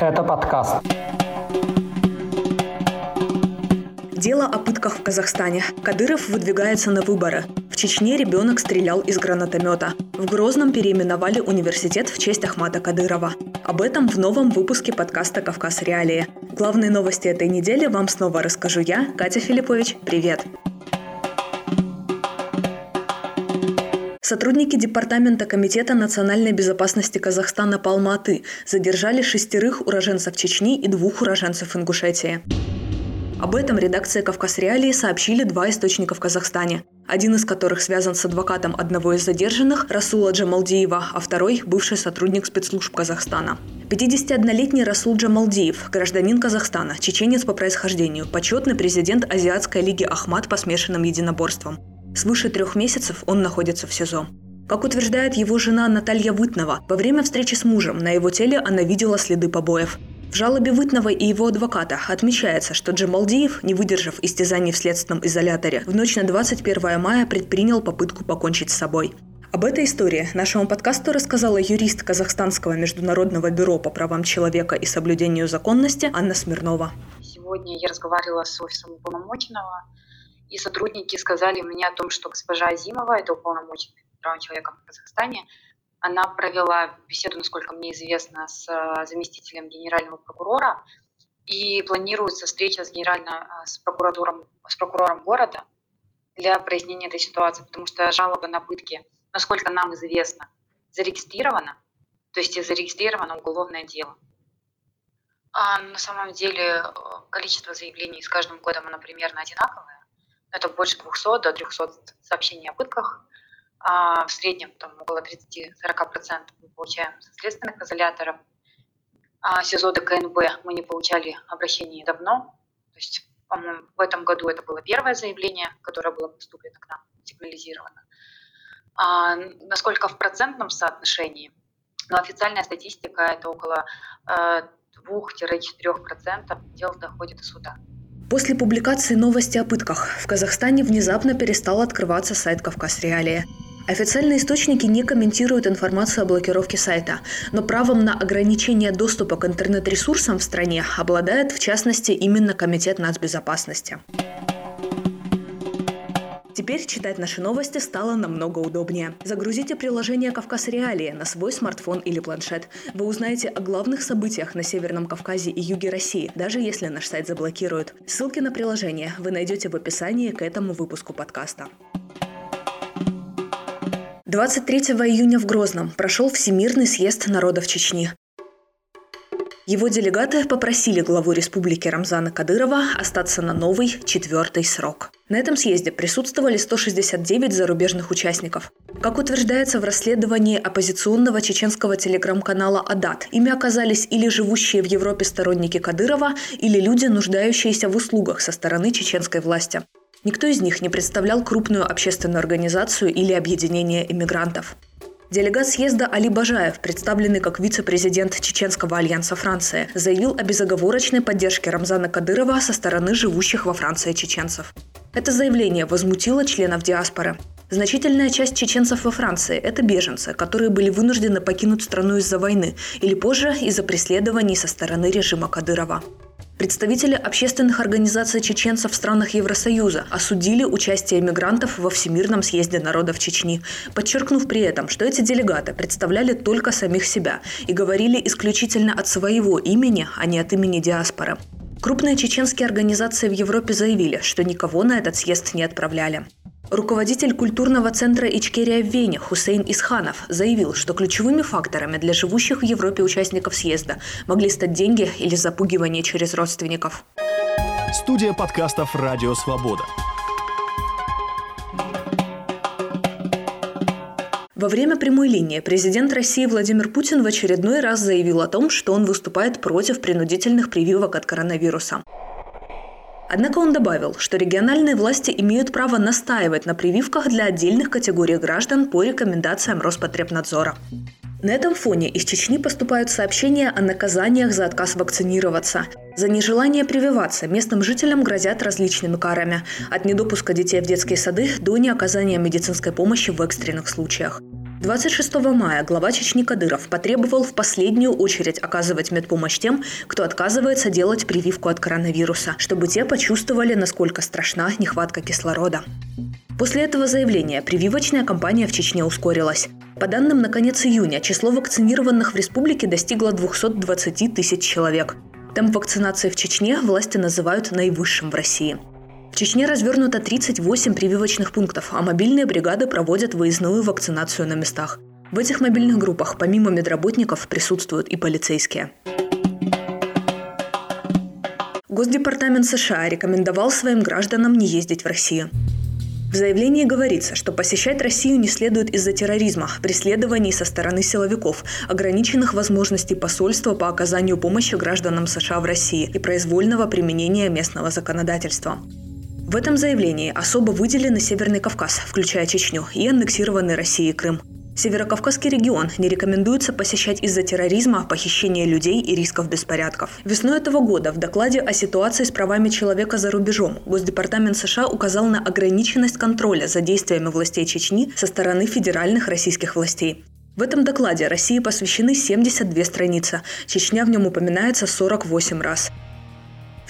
Это подкаст. Дело о пытках в Казахстане. Кадыров выдвигается на выборы. В Чечне ребенок стрелял из гранатомета. В Грозном переименовали университет в честь Ахмата Кадырова. Об этом в новом выпуске подкаста «Кавказ Реалии». Главные новости этой недели вам снова расскажу я, Катя Филиппович. Привет! Сотрудники Департамента Комитета национальной безопасности Казахстана по Алматы задержали шестерых уроженцев Чечни и двух уроженцев Ингушетии. Об этом редакция «Кавказ Реалии» сообщили два источника в Казахстане. Один из которых связан с адвокатом одного из задержанных, Расула Джамалдиева, а второй – бывший сотрудник спецслужб Казахстана. 51-летний Расул Джамалдиев, гражданин Казахстана, чеченец по происхождению, почетный президент Азиатской лиги Ахмат по смешанным единоборствам. Свыше трех месяцев он находится в СИЗО. Как утверждает его жена Наталья Вытнова, во время встречи с мужем на его теле она видела следы побоев. В жалобе Вытнова и его адвоката отмечается, что Джамалдиев, не выдержав истязаний в следственном изоляторе, в ночь на 21 мая предпринял попытку покончить с собой. Об этой истории нашему подкасту рассказала юрист Казахстанского международного бюро по правам человека и соблюдению законности Анна Смирнова. Сегодня я разговаривала с офисом уполномоченного и сотрудники сказали мне о том, что госпожа Азимова, это уполномоченный правам человека в Казахстане, она провела беседу, насколько мне известно, с э, заместителем генерального прокурора, и планируется встреча с, генерально, э, с, прокуратуром, с прокурором города для прояснения этой ситуации, потому что жалоба на пытки, насколько нам известно, зарегистрирована, то есть зарегистрировано уголовное дело. А на самом деле э, количество заявлений с каждым годом оно примерно одинаковое. Это больше 200 до 300 сообщений о пытках. А в среднем там, около 30-40% мы получаем со следственных изоляторов. А СИЗО ДКНБ мы не получали обращений давно. То есть, по-моему, в этом году это было первое заявление, которое было поступлено к нам, сигнализировано. А насколько в процентном соотношении, но официальная статистика это около 2-4% э, дел доходит до суда. После публикации новости о пытках в Казахстане внезапно перестал открываться сайт «Кавказ Реалии». Официальные источники не комментируют информацию о блокировке сайта, но правом на ограничение доступа к интернет-ресурсам в стране обладает, в частности, именно Комитет нацбезопасности. Теперь читать наши новости стало намного удобнее. Загрузите приложение «Кавказ Реалии» на свой смартфон или планшет. Вы узнаете о главных событиях на Северном Кавказе и юге России, даже если наш сайт заблокируют. Ссылки на приложение вы найдете в описании к этому выпуску подкаста. 23 июня в Грозном прошел Всемирный съезд народов Чечни. Его делегаты попросили главу республики Рамзана Кадырова остаться на новый четвертый срок. На этом съезде присутствовали 169 зарубежных участников. Как утверждается в расследовании оппозиционного чеченского телеграм-канала «Адат», ими оказались или живущие в Европе сторонники Кадырова, или люди, нуждающиеся в услугах со стороны чеченской власти. Никто из них не представлял крупную общественную организацию или объединение иммигрантов. Делегат съезда Али Бажаев, представленный как вице-президент Чеченского альянса Франции, заявил о безоговорочной поддержке Рамзана Кадырова со стороны живущих во Франции чеченцев. Это заявление возмутило членов диаспоры. Значительная часть чеченцев во Франции – это беженцы, которые были вынуждены покинуть страну из-за войны или позже из-за преследований со стороны режима Кадырова. Представители общественных организаций чеченцев в странах Евросоюза осудили участие мигрантов во Всемирном съезде народов Чечни, подчеркнув при этом, что эти делегаты представляли только самих себя и говорили исключительно от своего имени, а не от имени диаспоры. Крупные чеченские организации в Европе заявили, что никого на этот съезд не отправляли. Руководитель культурного центра Ичкерия в Вене Хусейн Исханов заявил, что ключевыми факторами для живущих в Европе участников съезда могли стать деньги или запугивание через родственников. Студия подкастов «Радио Свобода». Во время прямой линии президент России Владимир Путин в очередной раз заявил о том, что он выступает против принудительных прививок от коронавируса. Однако он добавил, что региональные власти имеют право настаивать на прививках для отдельных категорий граждан по рекомендациям Роспотребнадзора. На этом фоне из Чечни поступают сообщения о наказаниях за отказ вакцинироваться. За нежелание прививаться местным жителям грозят различными карами – от недопуска детей в детские сады до неоказания медицинской помощи в экстренных случаях. 26 мая глава Чечни Кадыров потребовал в последнюю очередь оказывать медпомощь тем, кто отказывается делать прививку от коронавируса, чтобы те почувствовали, насколько страшна нехватка кислорода. После этого заявления прививочная кампания в Чечне ускорилась. По данным на конец июня, число вакцинированных в республике достигло 220 тысяч человек. Темп вакцинации в Чечне власти называют наивысшим в России. В Чечне развернуто 38 прививочных пунктов, а мобильные бригады проводят выездную вакцинацию на местах. В этих мобильных группах помимо медработников присутствуют и полицейские. Госдепартамент США рекомендовал своим гражданам не ездить в Россию. В заявлении говорится, что посещать Россию не следует из-за терроризма, преследований со стороны силовиков, ограниченных возможностей посольства по оказанию помощи гражданам США в России и произвольного применения местного законодательства. В этом заявлении особо выделены Северный Кавказ, включая Чечню, и аннексированный Россией Крым. Северокавказский регион не рекомендуется посещать из-за терроризма, похищения людей и рисков беспорядков. Весной этого года в докладе о ситуации с правами человека за рубежом Госдепартамент США указал на ограниченность контроля за действиями властей Чечни со стороны федеральных российских властей. В этом докладе России посвящены 72 страницы. Чечня в нем упоминается 48 раз.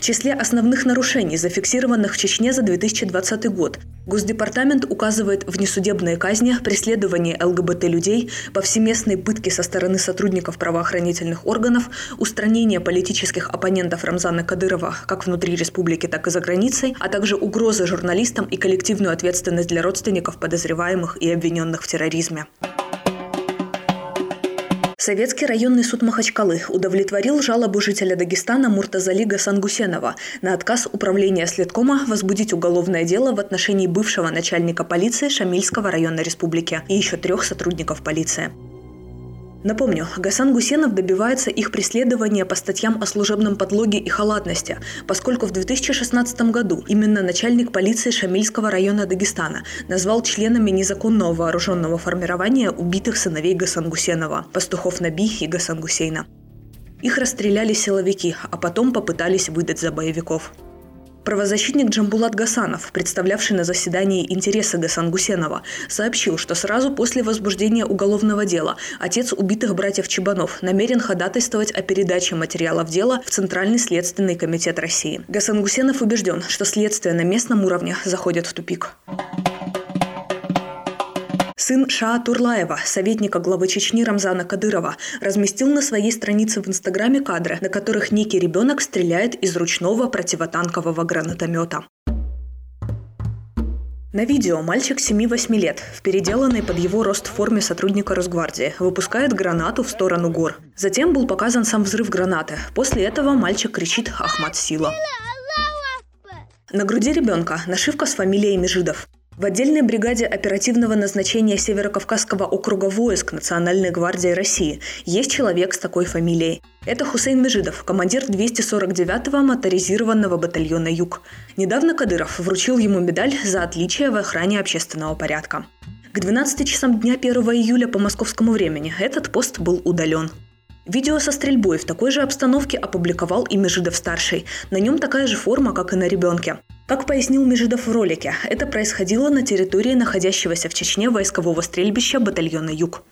В числе основных нарушений, зафиксированных в Чечне за 2020 год, Госдепартамент указывает внесудебные казни, преследование ЛГБТ-людей, повсеместные пытки со стороны сотрудников правоохранительных органов, устранение политических оппонентов Рамзана Кадырова как внутри республики, так и за границей, а также угрозы журналистам и коллективную ответственность для родственников подозреваемых и обвиненных в терроризме. Советский районный суд Махачкалы удовлетворил жалобу жителя Дагестана Муртазали Гасангусенова на отказ управления следкома возбудить уголовное дело в отношении бывшего начальника полиции Шамильского района республики и еще трех сотрудников полиции. Напомню, Гасан Гусенов добивается их преследования по статьям о служебном подлоге и халатности, поскольку в 2016 году именно начальник полиции Шамильского района Дагестана назвал членами незаконного вооруженного формирования убитых сыновей Гасан Гусенова – пастухов Наби и Гасан Гусейна. Их расстреляли силовики, а потом попытались выдать за боевиков. Правозащитник Джамбулат Гасанов, представлявший на заседании интересы Гасан Гусенова, сообщил, что сразу после возбуждения уголовного дела отец убитых братьев Чебанов намерен ходатайствовать о передаче материалов дела в Центральный следственный комитет России. Гасан Гусенов убежден, что следствие на местном уровне заходит в тупик. Сын Шаа Турлаева, советника главы Чечни Рамзана Кадырова, разместил на своей странице в Инстаграме кадры, на которых некий ребенок стреляет из ручного противотанкового гранатомета. На видео мальчик 7-8 лет, в переделанной под его рост форме сотрудника Росгвардии, выпускает гранату в сторону гор. Затем был показан сам взрыв гранаты. После этого мальчик кричит «Ахмад Сила». На груди ребенка нашивка с фамилией Межидов. В отдельной бригаде оперативного назначения Северокавказского округа войск Национальной гвардии России есть человек с такой фамилией. Это Хусейн Межидов, командир 249-го моторизированного батальона «Юг». Недавно Кадыров вручил ему медаль за отличие в охране общественного порядка. К 12 часам дня 1 июля по московскому времени этот пост был удален. Видео со стрельбой в такой же обстановке опубликовал и Межидов-старший. На нем такая же форма, как и на ребенке. Как пояснил Межидов в ролике, это происходило на территории находящегося в Чечне войскового стрельбища батальона «Юг».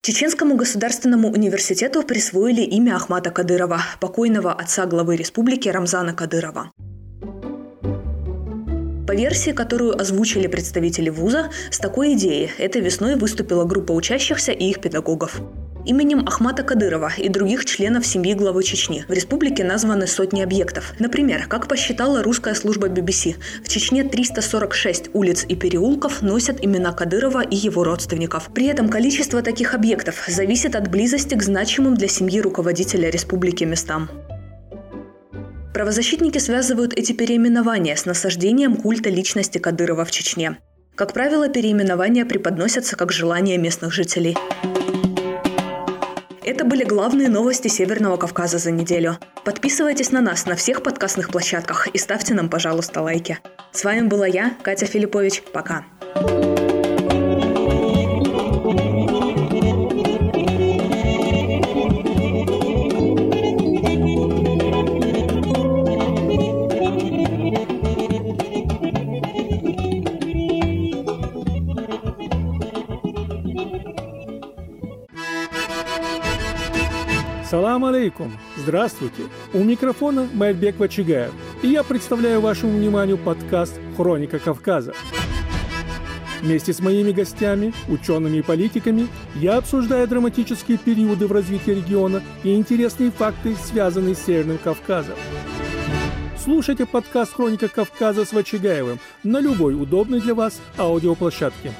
Чеченскому государственному университету присвоили имя Ахмата Кадырова, покойного отца главы республики Рамзана Кадырова. По версии, которую озвучили представители вуза, с такой идеей этой весной выступила группа учащихся и их педагогов. Именем Ахмата Кадырова и других членов семьи главы Чечни в республике названы сотни объектов. Например, как посчитала русская служба BBC, в Чечне 346 улиц и переулков носят имена Кадырова и его родственников. При этом количество таких объектов зависит от близости к значимым для семьи руководителя республики местам. Правозащитники связывают эти переименования с насаждением культа личности Кадырова в Чечне. Как правило, переименования преподносятся как желание местных жителей. Это были главные новости Северного Кавказа за неделю. Подписывайтесь на нас на всех подкастных площадках и ставьте нам, пожалуйста, лайки. С вами была я, Катя Филиппович. Пока. Салам алейкум! Здравствуйте! У микрофона Майбек Вачигаев, и я представляю вашему вниманию подкаст «Хроника Кавказа». Вместе с моими гостями, учеными и политиками, я обсуждаю драматические периоды в развитии региона и интересные факты, связанные с Северным Кавказом. Слушайте подкаст «Хроника Кавказа» с Вачигаевым на любой удобной для вас аудиоплощадке.